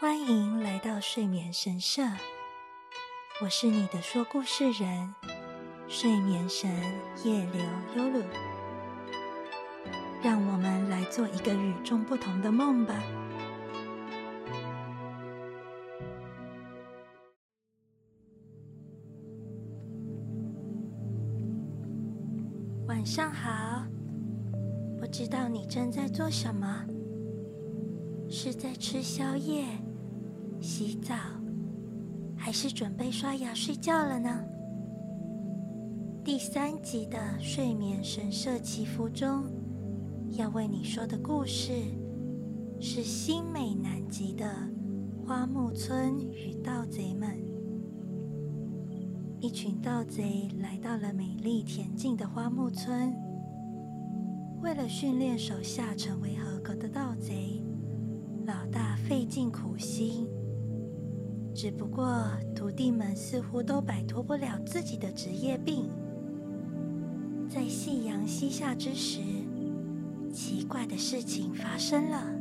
欢迎来到睡眠神社，我是你的说故事人，睡眠神夜流优鲁。让我们来做一个与众不同的梦吧。晚上好，不知道你正在做什么？是在吃宵夜？洗澡，还是准备刷牙睡觉了呢？第三集的睡眠神社祈福中，要为你说的故事是新美南极的花木村与盗贼们。一群盗贼来到了美丽恬静的花木村，为了训练手下成为合格的盗贼，老大费尽苦心。只不过，徒弟们似乎都摆脱不了自己的职业病。在夕阳西下之时，奇怪的事情发生了。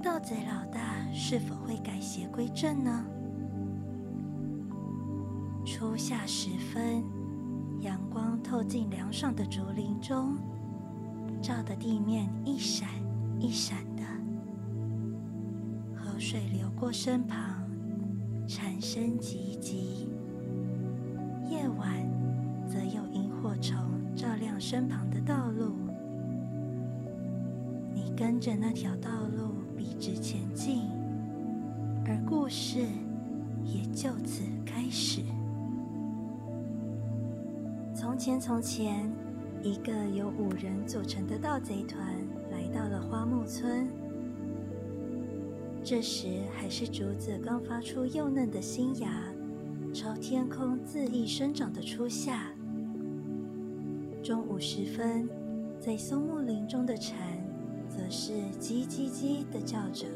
盗贼老大是否会改邪归正呢？初夏时分，阳光透进凉爽的竹林中，照得地面一闪一闪的。河水流过身旁，蝉声唧唧。夜晚，则有萤火虫照亮身旁的道路。你跟着那条道路笔直前进，而故事也就此开始。从前，从前，一个由五人组成的盗贼团来到了花木村。这时还是竹子刚发出幼嫩的新芽，朝天空恣意生长的初夏。中午时分，在松木林中的蝉，则是叽叽叽的叫着。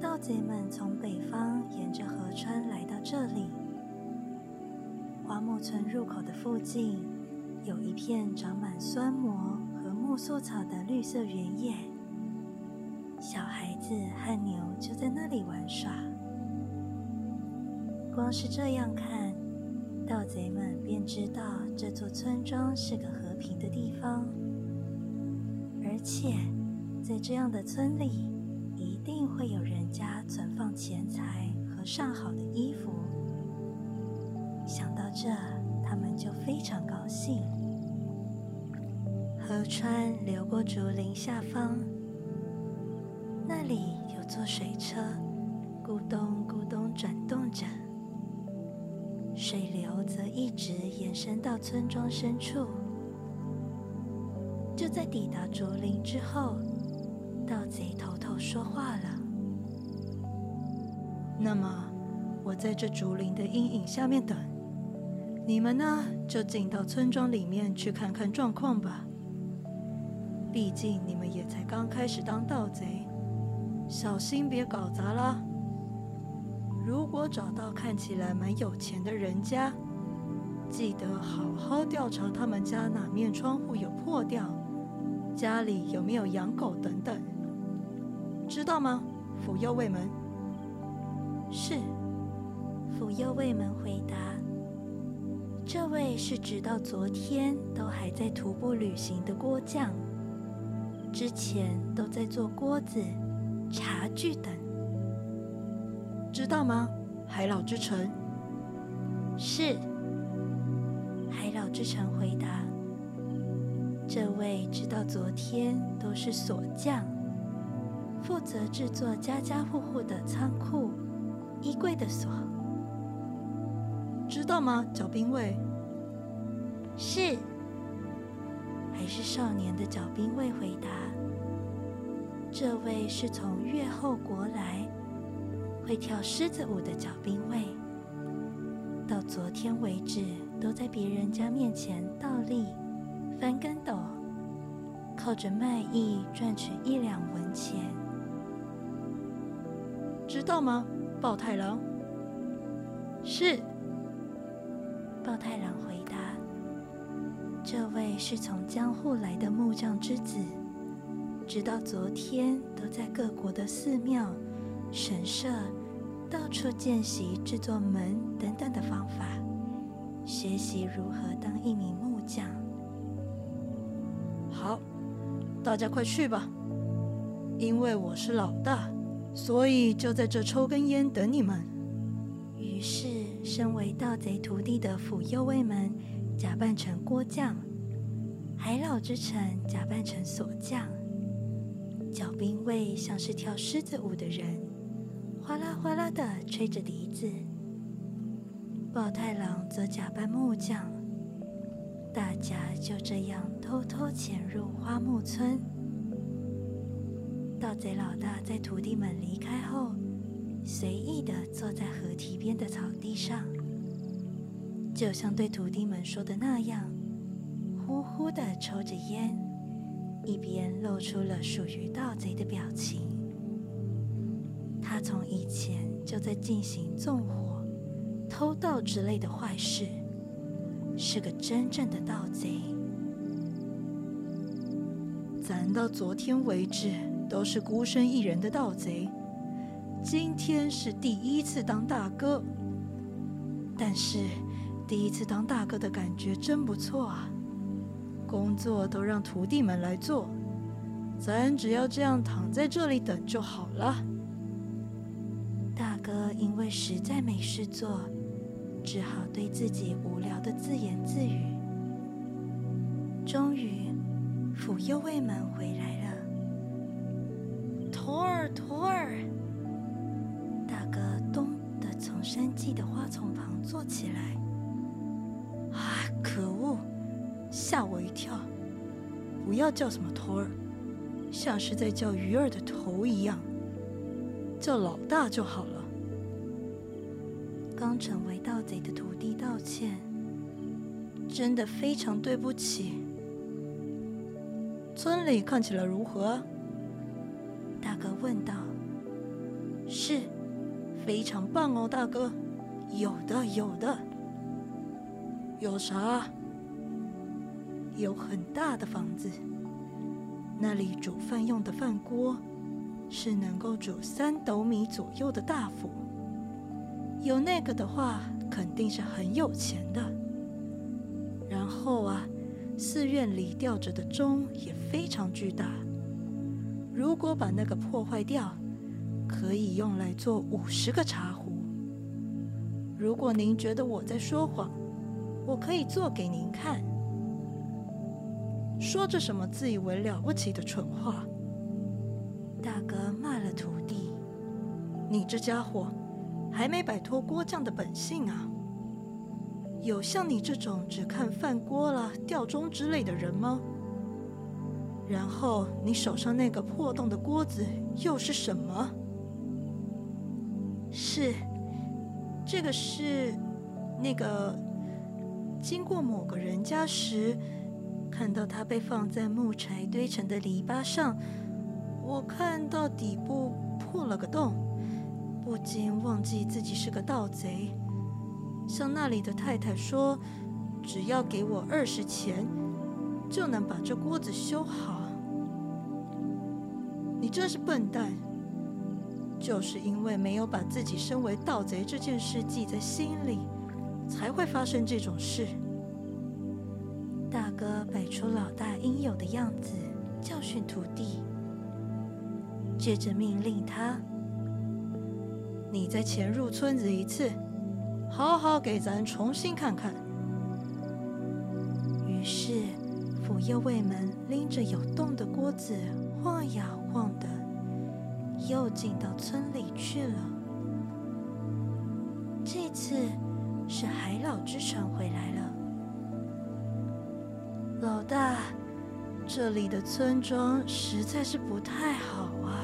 盗贼们从北方沿着河川来到这里。花木村入口的附近，有一片长满酸蘑和木蓿草的绿色原野。子和牛就在那里玩耍。光是这样看，盗贼们便知道这座村庄是个和平的地方，而且在这样的村里，一定会有人家存放钱财和上好的衣服。想到这，他们就非常高兴。河川流过竹林下方。坐水车，咕咚咕咚转动着，水流则一直延伸到村庄深处。就在抵达竹林之后，盗贼头头说话了：“那么，我在这竹林的阴影下面等，你们呢，就进到村庄里面去看看状况吧。毕竟你们也才刚开始当盗贼。”小心别搞砸了。如果找到看起来蛮有钱的人家，记得好好调查他们家哪面窗户有破掉，家里有没有养狗等等，知道吗？福佑卫门。是。福佑卫门回答：“这位是直到昨天都还在徒步旅行的锅匠，之前都在做锅子。”茶具等，知道吗？海老之城是。海老之城回答：“这位直到昨天都是锁匠，负责制作家家户户的仓库、衣柜的锁。知道吗？角兵卫是。还是少年的角兵卫回答。”这位是从越后国来，会跳狮子舞的角兵卫，到昨天为止都在别人家面前倒立、翻跟斗，靠着卖艺赚取一两文钱。知道吗？豹太郎是。豹太郎回答：“这位是从江户来的木匠之子。”直到昨天都在各国的寺庙、神社到处见习制作门等等的方法，学习如何当一名木匠。好，大家快去吧，因为我是老大，所以就在这抽根烟等你们。于是，身为盗贼徒弟的辅右卫们假扮成锅匠，海老之臣假扮成锁匠。脚兵卫像是跳狮子舞的人，哗啦哗啦的吹着笛子。豹太郎则假扮木匠。大家就这样偷偷潜入花木村。盗贼老大在徒弟们离开后，随意的坐在河堤边的草地上，就像对徒弟们说的那样，呼呼的抽着烟。一边露出了属于盗贼的表情。他从以前就在进行纵火、偷盗之类的坏事，是个真正的盗贼。咱到昨天为止都是孤身一人的盗贼，今天是第一次当大哥。但是第一次当大哥的感觉真不错啊！工作都让徒弟们来做，咱只要这样躺在这里等就好了。大哥因为实在没事做，只好对自己无聊的自言自语。终于，府右卫们回来了。徒儿，徒儿！大哥咚的从山际的花丛旁坐起来。吓我一跳！不要叫什么托儿，像是在叫鱼儿的头一样。叫老大就好了。刚成为盗贼的徒弟道歉，真的非常对不起。村里看起来如何？大哥问道。是，非常棒哦，大哥。有的，有的。有啥？有很大的房子，那里煮饭用的饭锅是能够煮三斗米左右的大釜。有那个的话，肯定是很有钱的。然后啊，寺院里吊着的钟也非常巨大，如果把那个破坏掉，可以用来做五十个茶壶。如果您觉得我在说谎，我可以做给您看。说着什么自以为了不起的蠢话！大哥骂了徒弟：“你这家伙还没摆脱锅匠的本性啊！有像你这种只看饭锅了、吊钟之类的人吗？然后你手上那个破洞的锅子又是什么？是这个是那个经过某个人家时。”看到它被放在木柴堆成的篱笆上，我看到底部破了个洞，不禁忘记自己是个盗贼。向那里的太太说：“只要给我二十钱，就能把这锅子修好。”你真是笨蛋！就是因为没有把自己身为盗贼这件事记在心里，才会发生这种事。大哥摆出老大应有的样子，教训徒弟，接着命令他：“你再潜入村子一次，好好给咱重新看看。”于是，府右卫们拎着有洞的锅子晃呀晃的，又进到村里去了。这次是海老之船回来了。这里的村庄实在是不太好啊！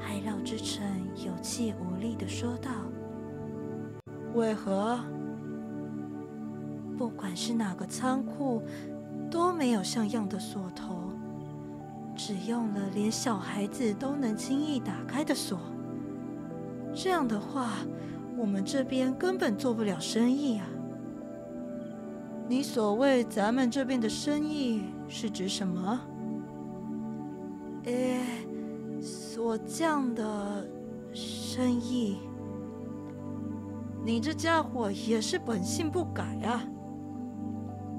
海老之臣有气无力的说道。为何？不管是哪个仓库，都没有像样的锁头，只用了连小孩子都能轻易打开的锁。这样的话，我们这边根本做不了生意啊！你所谓咱们这边的生意是指什么？诶，所降的生意，你这家伙也是本性不改啊！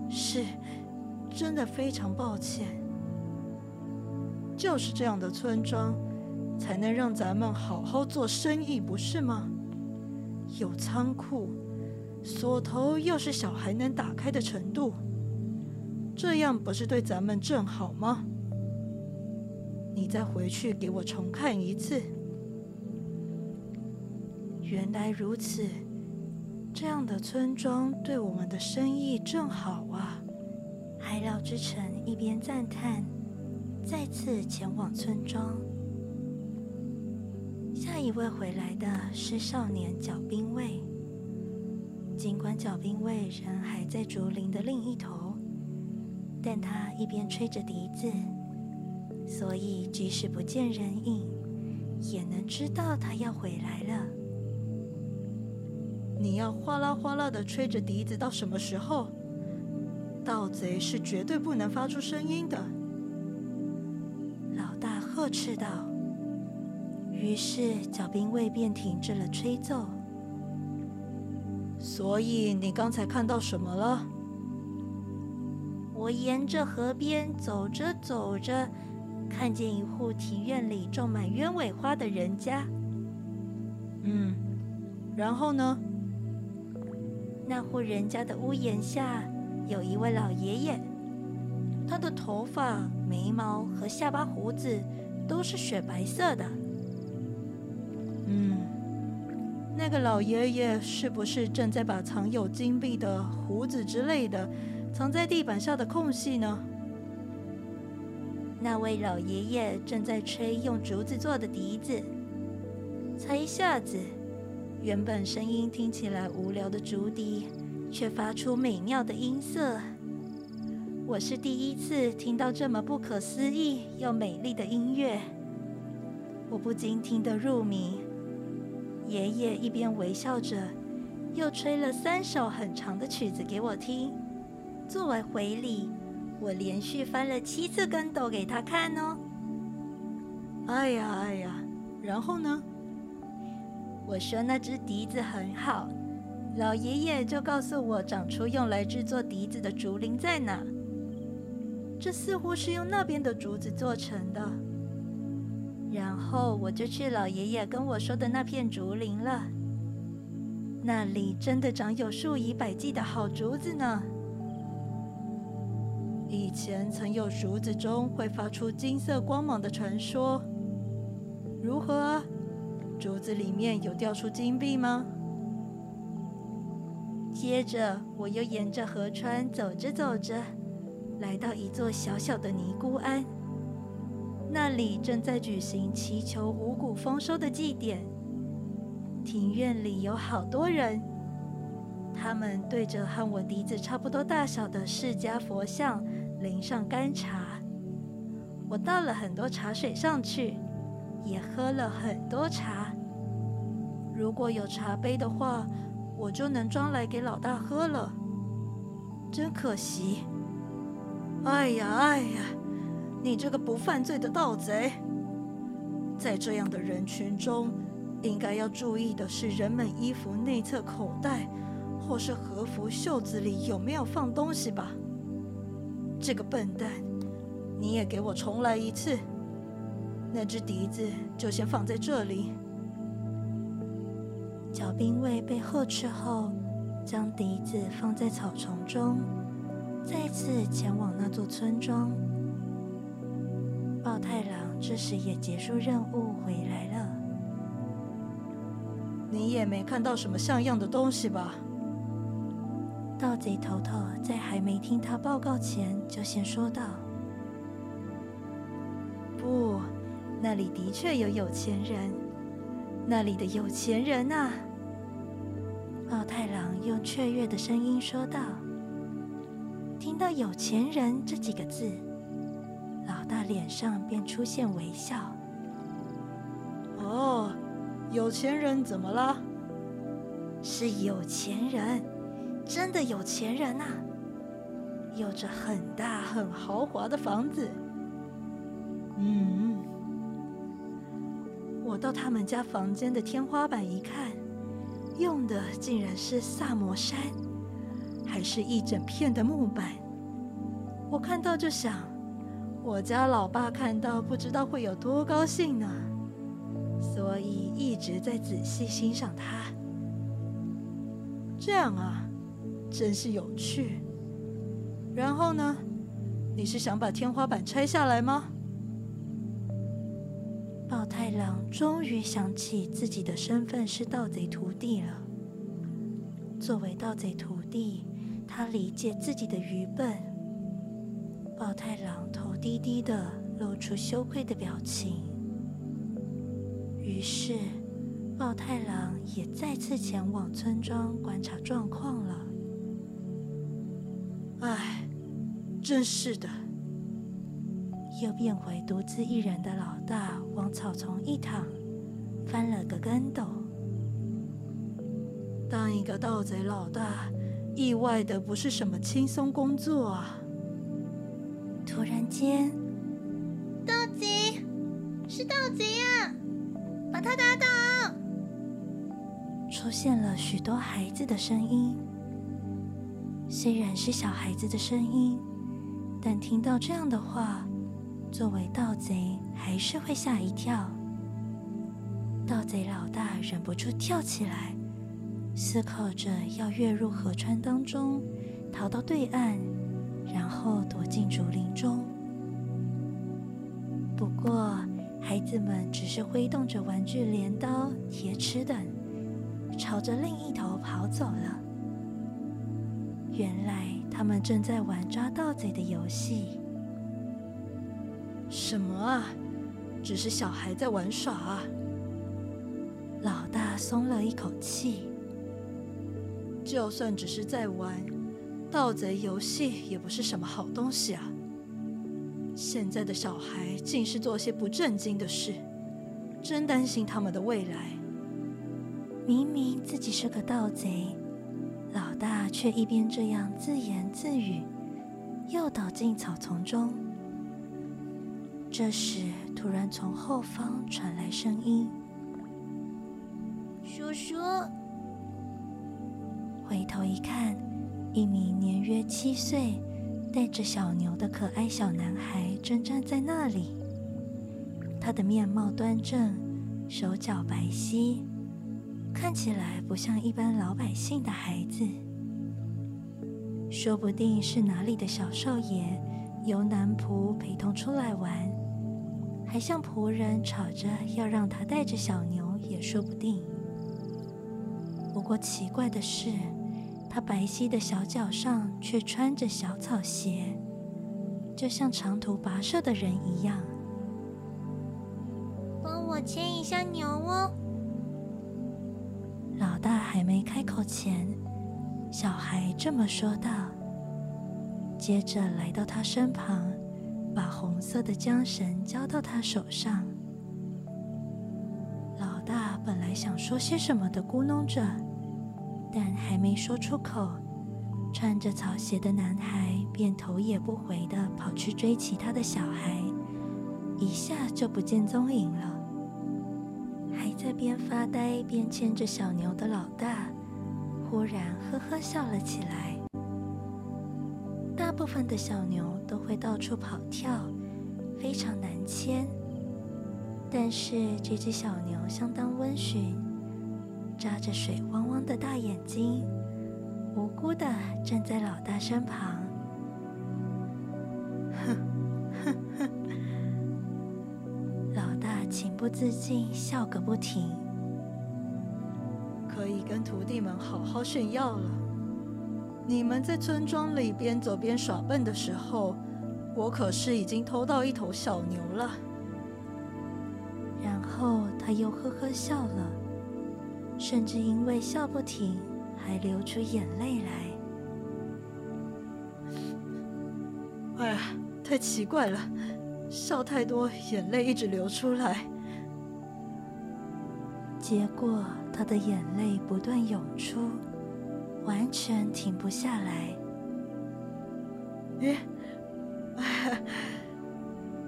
是，真的非常抱歉。就是这样的村庄，才能让咱们好好做生意，不是吗？有仓库，锁头又是小孩能打开的程度，这样不是对咱们正好吗？你再回去给我重看一次。原来如此，这样的村庄对我们的生意正好啊！海老之城一边赞叹，再次前往村庄。下一位回来的是少年角兵卫。尽管角兵卫人还在竹林的另一头，但他一边吹着笛子，所以即使不见人影，也能知道他要回来了。你要哗啦哗啦的吹着笛子到什么时候？盗贼是绝对不能发出声音的。老大呵斥道。于是，小兵卫便停止了吹奏。所以，你刚才看到什么了？我沿着河边走着走着，看见一户庭院里种满鸢尾花的人家。嗯，然后呢？那户人家的屋檐下有一位老爷爷，他的头发、眉毛和下巴胡子都是雪白色的。那个老爷爷是不是正在把藏有金币的胡子之类的藏在地板下的空隙呢？那位老爷爷正在吹用竹子做的笛子，才一下子，原本声音听起来无聊的竹笛，却发出美妙的音色。我是第一次听到这么不可思议又美丽的音乐，我不禁听得入迷。爷爷一边微笑着，又吹了三首很长的曲子给我听。作为回礼，我连续翻了七次跟斗给他看哦。哎呀哎呀，然后呢？我说那只笛子很好，老爷爷就告诉我长出用来制作笛子的竹林在哪。这似乎是用那边的竹子做成的。然后我就去老爷爷跟我说的那片竹林了，那里真的长有数以百计的好竹子呢。以前曾有竹子中会发出金色光芒的传说，如何？竹子里面有掉出金币吗？接着我又沿着河川走着走着，来到一座小小的尼姑庵。那里正在举行祈求五谷丰收的祭典，庭院里有好多人，他们对着和我笛子差不多大小的释迦佛像淋上干茶。我倒了很多茶水上去，也喝了很多茶。如果有茶杯的话，我就能装来给老大喝了。真可惜！哎呀，哎呀！你这个不犯罪的盗贼，在这样的人群中，应该要注意的是人们衣服内侧口袋或是和服袖子里有没有放东西吧？这个笨蛋，你也给我重来一次！那只笛子就先放在这里。角兵卫被呵斥后，将笛子放在草丛中，再次前往那座村庄。豹太郎这时也结束任务回来了。你也没看到什么像样的东西吧？盗贼头头在还没听他报告前，就先说道：“不，那里的确有有钱人，那里的有钱人啊！”豹太郎用雀跃的声音说道：“听到‘有钱人’这几个字。”老大脸上便出现微笑。哦，有钱人怎么了？是有钱人，真的有钱人啊！有着很大很豪华的房子，嗯，我到他们家房间的天花板一看，用的竟然是萨摩山，还是一整片的木板。我看到就想，我家老爸看到不知道会有多高兴呢。所以一直在仔细欣赏它。这样啊，真是有趣。然后呢？你是想把天花板拆下来吗？暴太郎终于想起自己的身份是盗贼徒弟了。作为盗贼徒弟，他理解自己的愚笨。暴太郎头低低的，露出羞愧的表情。于是，暴太郎也再次前往村庄观察状况了。唉。真是的，又变回独自一人的老大，往草丛一躺，翻了个跟斗。当一个盗贼老大，意外的不是什么轻松工作啊！突然间，盗贼，是盗贼啊！把他打倒！出现了许多孩子的声音，虽然是小孩子的声音。但听到这样的话，作为盗贼还是会吓一跳。盗贼老大忍不住跳起来，思考着要跃入河川当中，逃到对岸，然后躲进竹林中。不过，孩子们只是挥动着玩具镰刀、铁尺等，朝着另一头跑走了。原来。他们正在玩抓盗贼的游戏。什么啊？只是小孩在玩耍啊！老大松了一口气。就算只是在玩盗贼游戏，也不是什么好东西啊！现在的小孩竟是做些不正经的事，真担心他们的未来。明明自己是个盗贼。老大却一边这样自言自语，又倒进草丛中。这时，突然从后方传来声音：“叔叔！”回头一看，一名年约七岁、带着小牛的可爱小男孩正站在那里。他的面貌端正，手脚白皙。看起来不像一般老百姓的孩子，说不定是哪里的小少爷由男仆陪同出来玩，还向仆人吵着要让他带着小牛也说不定。不过奇怪的是，他白皙的小脚上却穿着小草鞋，就像长途跋涉的人一样。帮我牵一下牛哦。老大还没开口前，小孩这么说道。接着来到他身旁，把红色的缰绳交到他手上。老大本来想说些什么的咕哝着，但还没说出口，穿着草鞋的男孩便头也不回的跑去追其他的小孩，一下就不见踪影了。还在边发呆边牵着小牛的老大，忽然呵呵笑了起来。大部分的小牛都会到处跑跳，非常难牵。但是这只小牛相当温驯，扎着水汪汪的大眼睛，无辜的站在老大身旁。哼，老大情不自禁笑个不停，可以跟徒弟们好好炫耀了。你们在村庄里边走边耍笨的时候，我可是已经偷到一头小牛了。然后他又呵呵笑了，甚至因为笑不停，还流出眼泪来。哎呀，太奇怪了！笑太多，眼泪一直流出来，结果他的眼泪不断涌出，完全停不下来。咦，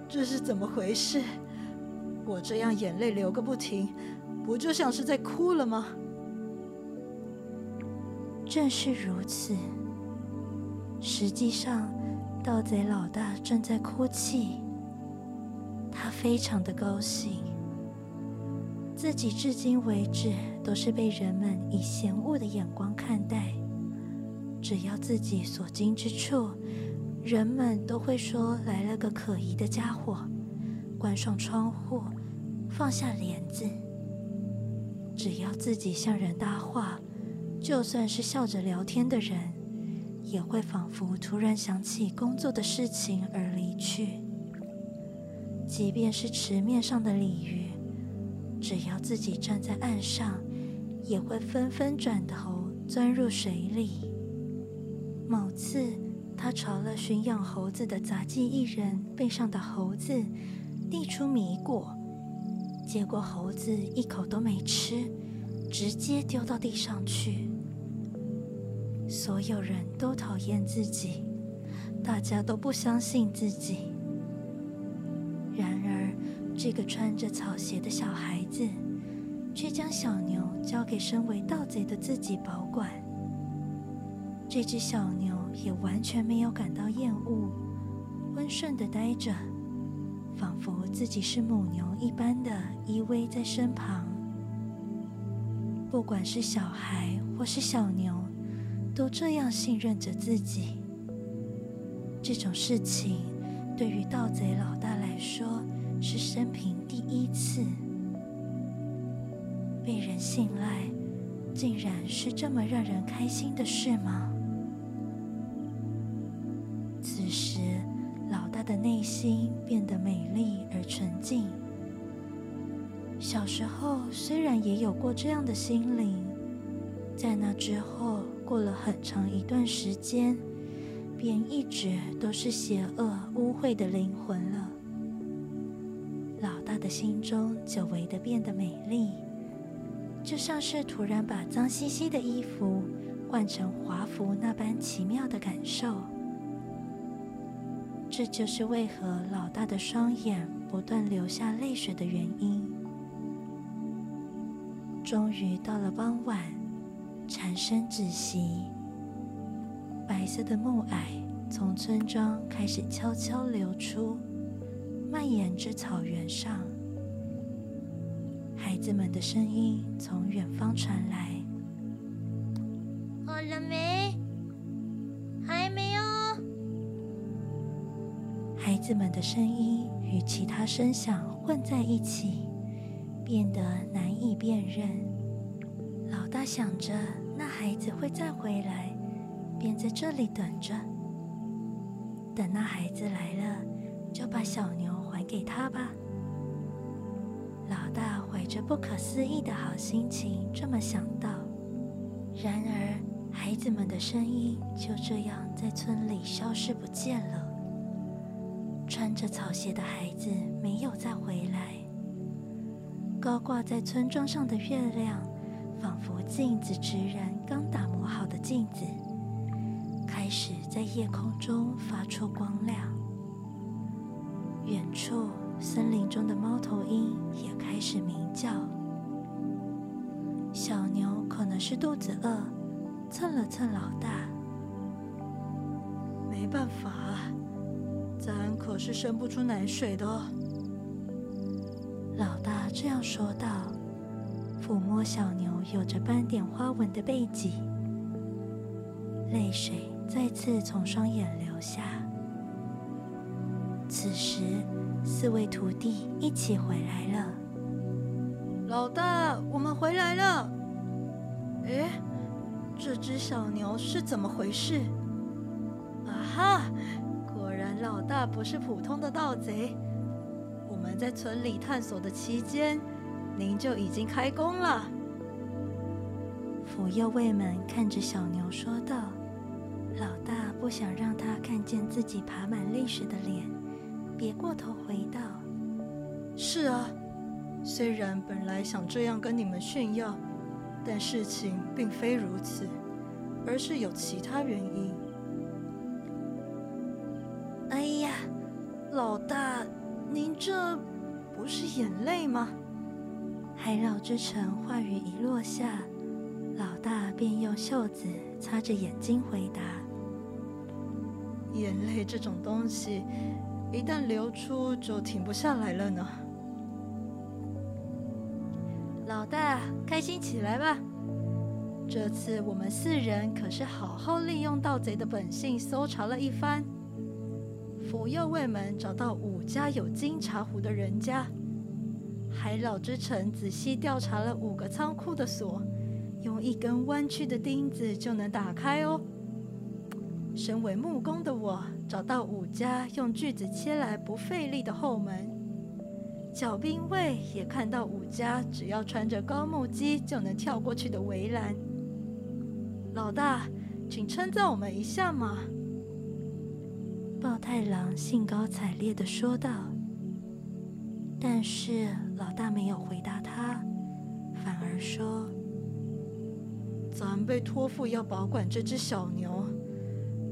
这这是怎么回事？我这样眼泪流个不停，不就像是在哭了吗？正是如此。实际上，盗贼老大正在哭泣。他非常的高兴，自己至今为止都是被人们以嫌恶的眼光看待。只要自己所经之处，人们都会说来了个可疑的家伙。关上窗户，放下帘子。只要自己向人搭话，就算是笑着聊天的人，也会仿佛突然想起工作的事情而离去。即便是池面上的鲤鱼，只要自己站在岸上，也会纷纷转头钻入水里。某次，他朝了驯养猴子的杂技艺人背上的猴子。递出米果，结果猴子一口都没吃，直接丢到地上去。所有人都讨厌自己，大家都不相信自己。然而，这个穿着草鞋的小孩子，却将小牛交给身为盗贼的自己保管。这只小牛也完全没有感到厌恶，温顺的待着。仿佛自己是母牛一般的依偎在身旁，不管是小孩或是小牛，都这样信任着自己。这种事情对于盗贼老大来说是生平第一次被人信赖，竟然是这么让人开心的事吗？的内心变得美丽而纯净。小时候虽然也有过这样的心灵，在那之后过了很长一段时间，便一直都是邪恶污秽的灵魂了。老大的心中久违的变得美丽，就像是突然把脏兮兮的衣服换成华服那般奇妙的感受。这就是为何老大的双眼不断流下泪水的原因。终于到了傍晚，蝉声止息，白色的暮霭从村庄开始悄悄流出，蔓延至草原上。孩子们的声音从远方传来：“的声音与其他声响混在一起，变得难以辨认。老大想着那孩子会再回来，便在这里等着。等那孩子来了，就把小牛还给他吧。老大怀着不可思议的好心情这么想到。然而，孩子们的声音就这样在村里消失不见了。穿着草鞋的孩子没有再回来。高挂在村庄上的月亮，仿佛镜子直人刚打磨好的镜子，开始在夜空中发出光亮。远处森林中的猫头鹰也开始鸣叫。小牛可能是肚子饿，蹭了蹭老大。没办法。咱可是生不出奶水的。老大这样说道，抚摸小牛有着斑点花纹的背脊，泪水再次从双眼流下。此时，四位徒弟一起回来了。老大，我们回来了。哎，这只小牛是怎么回事？啊哈！老大不是普通的盗贼，我们在村里探索的期间，您就已经开工了。辅右卫们看着小牛说道：“老大不想让他看见自己爬满泪水的脸，别过头回道：‘是啊，虽然本来想这样跟你们炫耀，但事情并非如此，而是有其他原因。’”眼泪吗？海老之城话语一落下，老大便用袖子擦着眼睛回答：“眼泪这种东西，一旦流出就停不下来了呢。”老大，开心起来吧！这次我们四人可是好好利用盗贼的本性搜查了一番。府右卫门找到五家有金茶壶的人家，海老之城仔细调查了五个仓库的锁，用一根弯曲的钉子就能打开哦。身为木工的我，找到五家用锯子切来不费力的后门。小兵卫也看到五家只要穿着高木屐就能跳过去的围栏。老大，请称赞我们一下嘛！豹太郎兴高采烈的说道。但是老大没有回答他，反而说：“咱被托付要保管这只小牛，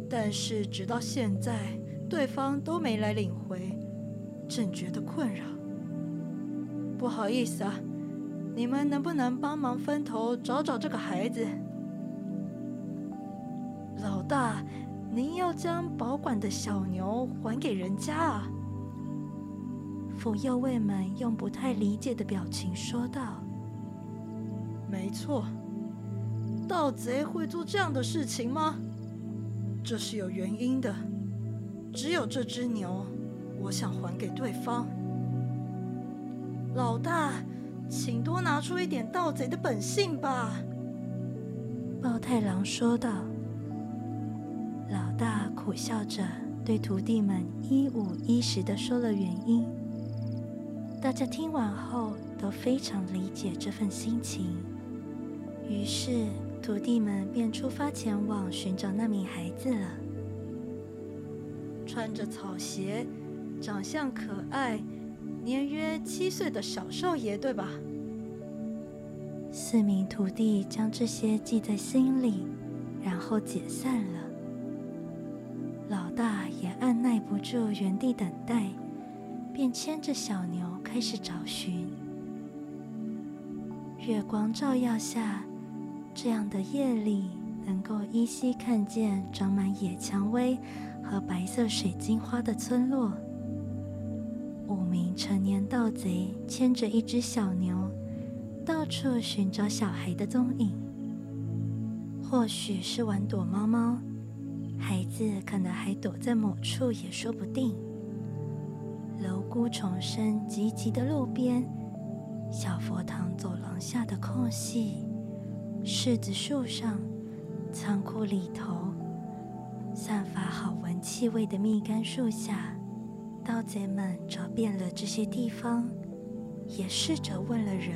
但是直到现在，对方都没来领回，朕觉得困扰。不好意思啊，你们能不能帮忙分头找找这个孩子？”老大。您要将保管的小牛还给人家啊？府右卫们用不太理解的表情说道：“没错，盗贼会做这样的事情吗？这是有原因的。只有这只牛，我想还给对方。老大，请多拿出一点盗贼的本性吧。”豹太郎说道。老大苦笑着对徒弟们一五一十的说了原因。大家听完后都非常理解这份心情，于是徒弟们便出发前往寻找那名孩子了。穿着草鞋、长相可爱、年约七岁的小少爷，对吧？四名徒弟将这些记在心里，然后解散了。老大也按耐不住原地等待，便牵着小牛开始找寻。月光照耀下，这样的夜里能够依稀看见长满野蔷薇和白色水晶花的村落。五名成年盗贼牵着一只小牛，到处寻找小孩的踪影，或许是玩躲猫猫。孩子可能还躲在某处，也说不定。楼孤重生急急的路边，小佛堂走廊下的空隙，柿子树上，仓库里头，散发好闻气味的蜜柑树下，盗贼们找遍了这些地方，也试着问了人。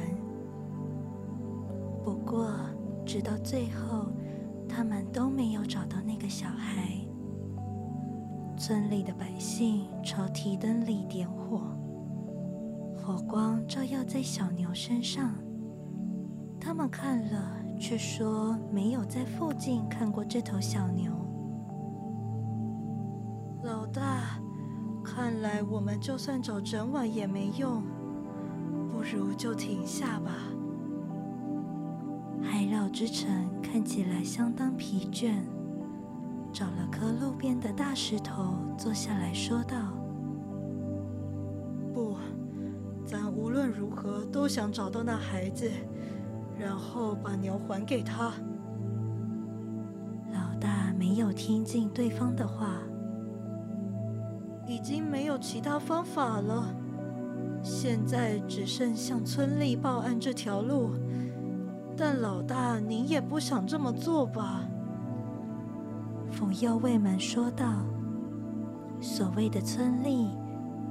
不过，直到最后。他们都没有找到那个小。村里的百姓朝提灯里点火，火光照耀在小牛身上。他们看了，却说没有在附近看过这头小牛。老大，看来我们就算找整晚也没用，不如就停下吧。海老之城看起来相当疲倦，找了颗路边的大石头坐下来说道：“不，咱无论如何都想找到那孩子，然后把牛还给他。”老大没有听进对方的话，已经没有其他方法了，现在只剩向村里报案这条路。但老大，您也不想这么做吧？府右卫门说道：“所谓的村吏，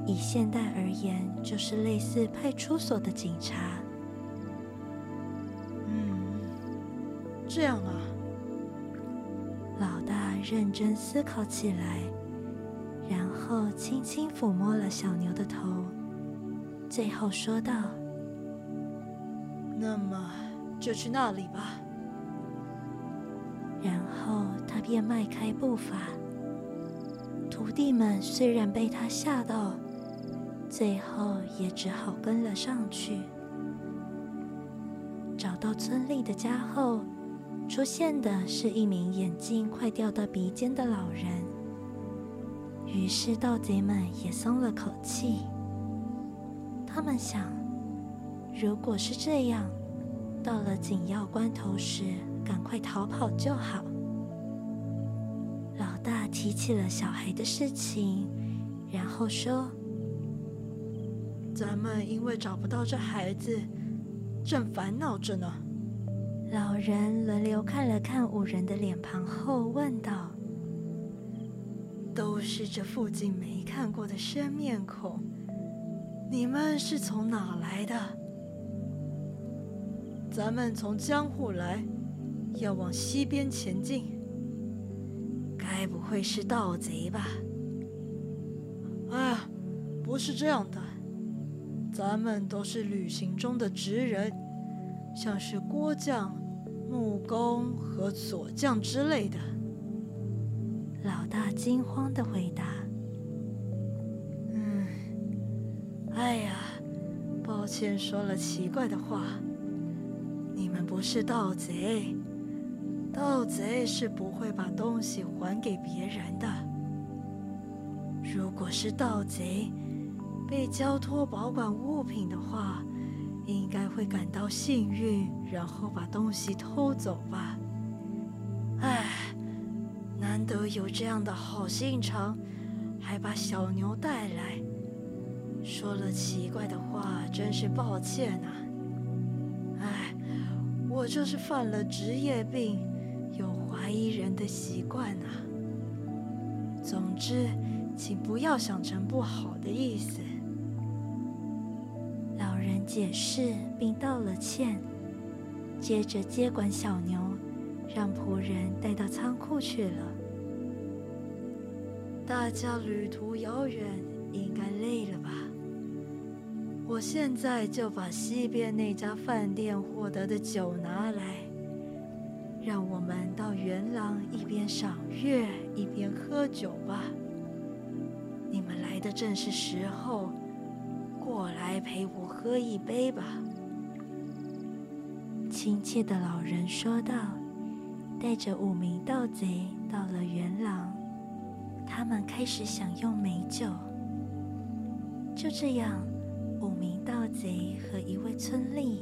以现代而言，就是类似派出所的警察。”嗯，这样啊。老大认真思考起来，然后轻轻抚摸了小牛的头，最后说道：“那么。”就去那里吧。然后他便迈开步伐。徒弟们虽然被他吓到，最后也只好跟了上去。找到村里的家后，出现的是一名眼镜快掉到鼻尖的老人。于是盗贼们也松了口气。他们想，如果是这样，到了紧要关头时，赶快逃跑就好。老大提起了小孩的事情，然后说：“咱们因为找不到这孩子，正烦恼着呢。”老人轮流看了看五人的脸庞后，问道：“都是这附近没看过的生面孔，你们是从哪来的？”咱们从江户来，要往西边前进。该不会是盗贼吧？哎，不是这样的，咱们都是旅行中的职人，像是锅匠、木工和锁匠之类的。老大惊慌的回答：“嗯，哎呀，抱歉，说了奇怪的话。”你们不是盗贼，盗贼是不会把东西还给别人的。如果是盗贼被交托保管物品的话，应该会感到幸运，然后把东西偷走吧。唉，难得有这样的好心肠，还把小牛带来，说了奇怪的话，真是抱歉呐啊。我就是犯了职业病，有怀疑人的习惯啊。总之，请不要想成不好的意思。老人解释并道了歉，接着接管小牛，让仆人带到仓库去了。大家旅途遥远，应该累了吧？我现在就把西边那家饭店获得的酒拿来，让我们到元朗一边赏月一边喝酒吧。你们来的正是时候，过来陪我喝一杯吧。”亲切的老人说道，带着五名盗贼到了元朗，他们开始享用美酒。就这样。五名盗贼和一位村吏，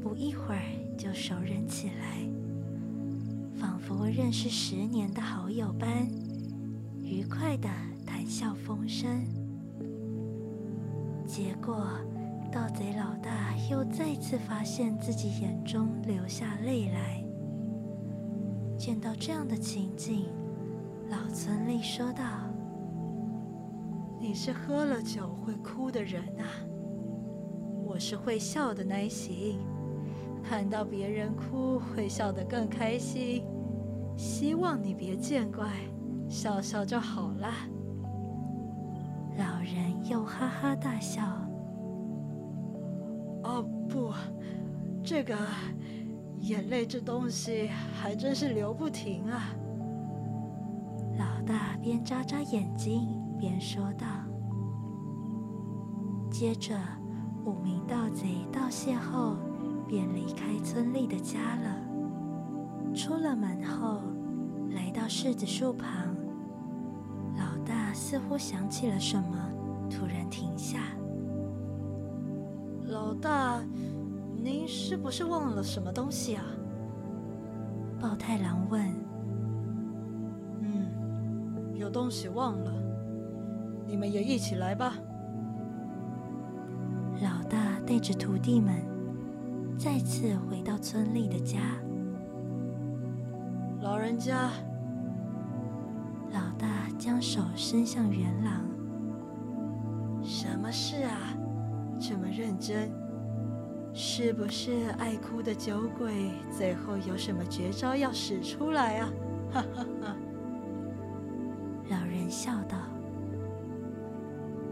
不一会儿就熟人起来，佛认识十年的好友般，愉快的谈笑风生。结果，盗贼老大又再次发现自己眼中流下泪来。见到这样的情景，老村吏说道：“你是喝了酒会哭的人啊。”我是会笑的那一型，看到别人哭会笑得更开心。希望你别见怪，笑笑就好了。老人又哈哈大笑。哦不，这个眼泪这东西还真是流不停啊！老大边眨眨眼睛边说道，接着。五名盗贼道谢后，便离开村里的家了。出了门后，来到柿子树旁，老大似乎想起了什么，突然停下。老大，您是不是忘了什么东西啊？豹太郎问。嗯，有东西忘了。你们也一起来吧。老大带着徒弟们再次回到村里的家。老人家，将手伸向元朗。什么事啊？这么认真？是不是爱哭的酒鬼最后有什么绝招要使出来啊？哈哈哈！老人笑道：“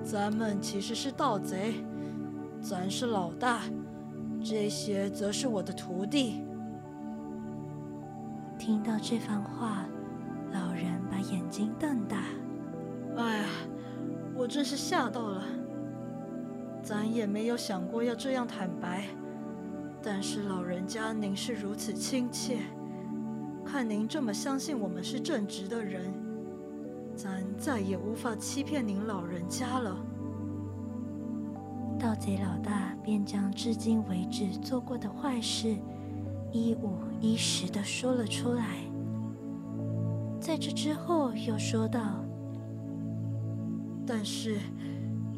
咱们其实是盗贼。”咱是老大，这些则是我的徒弟。听到这番话，老人把眼睛瞪大。哎呀，我真是吓到了！咱也没有想过要这样坦白。但是老人家，您是如此亲切，看您这么相信我们是正直的人，咱再也无法欺骗您老人家了。盗贼老大便将至今为止做过的坏事一五一十的说了出来。在这之后，又说道：“但是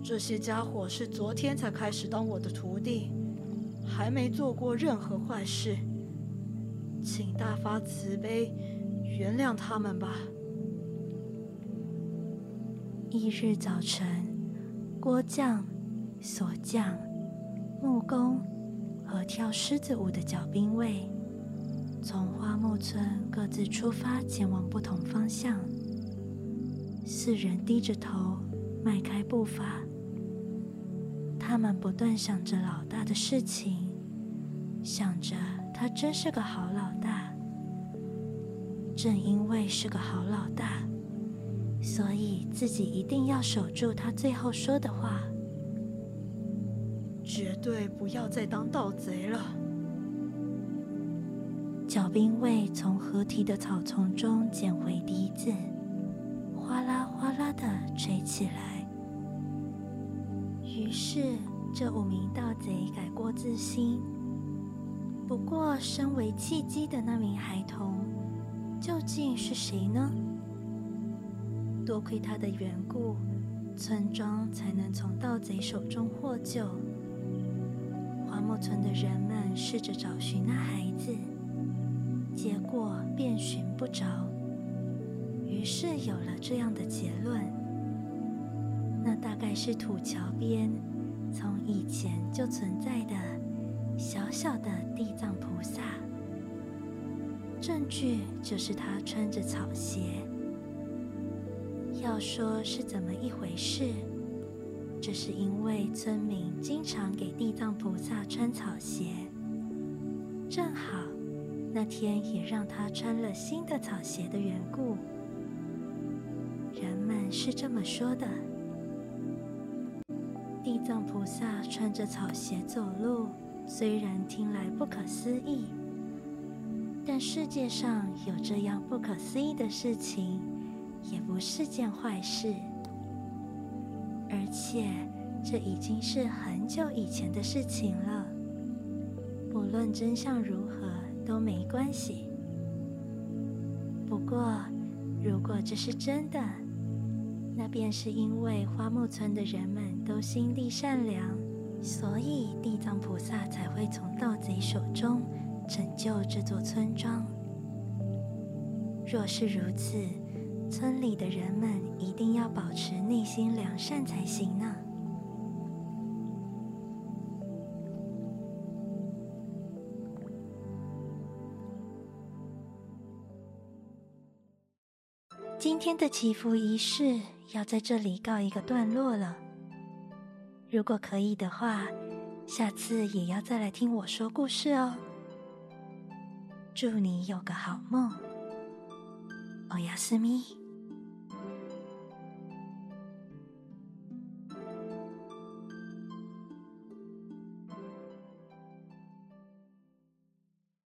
这些家伙是昨天才开始当我的徒弟。”还没做过任何坏事，请大发慈悲，原谅他们吧。翌日早晨，郭匠、锁匠、木工和跳狮子舞的脚兵卫，从花木村各自出发，前往不同方向。四人低着头，迈开步伐。他们不断想着老大的事情，想着他真是个好老大。正因为是个好老大，所以自己一定要守住他最后说的话，绝对不要再当盗贼了。脚兵卫从合体的草丛中捡回笛子，哗啦哗啦的吹起来。于是，这五名盗贼改过自新。不过，身为契机的那名孩童，究竟是谁呢？多亏他的缘故，村庄才能从盗贼手中获救。花木村的人们试着找寻那孩子，结果遍寻不着。于是有了这样的结论。那大概是土桥边从以前就存在的小小的地藏菩萨，证据就是他穿着草鞋。要说是怎么一回事，这是因为村民经常给地藏菩萨穿草鞋，正好那天也让他穿了新的草鞋的缘故。人们是这么说的。地藏菩萨穿着草鞋走路，虽然听来不可思议，但世界上有这样不可思议的事情，也不是件坏事。而且这已经是很久以前的事情了，不论真相如何都没关系。不过，如果这是真的，那便是因为花木村的人们都心地善良，所以地藏菩萨才会从盗贼手中拯救这座村庄。若是如此，村里的人们一定要保持内心良善才行呢。今天的祈福仪式。要在这里告一个段落了。如果可以的话，下次也要再来听我说故事哦。祝你有个好梦，欧亚斯咪。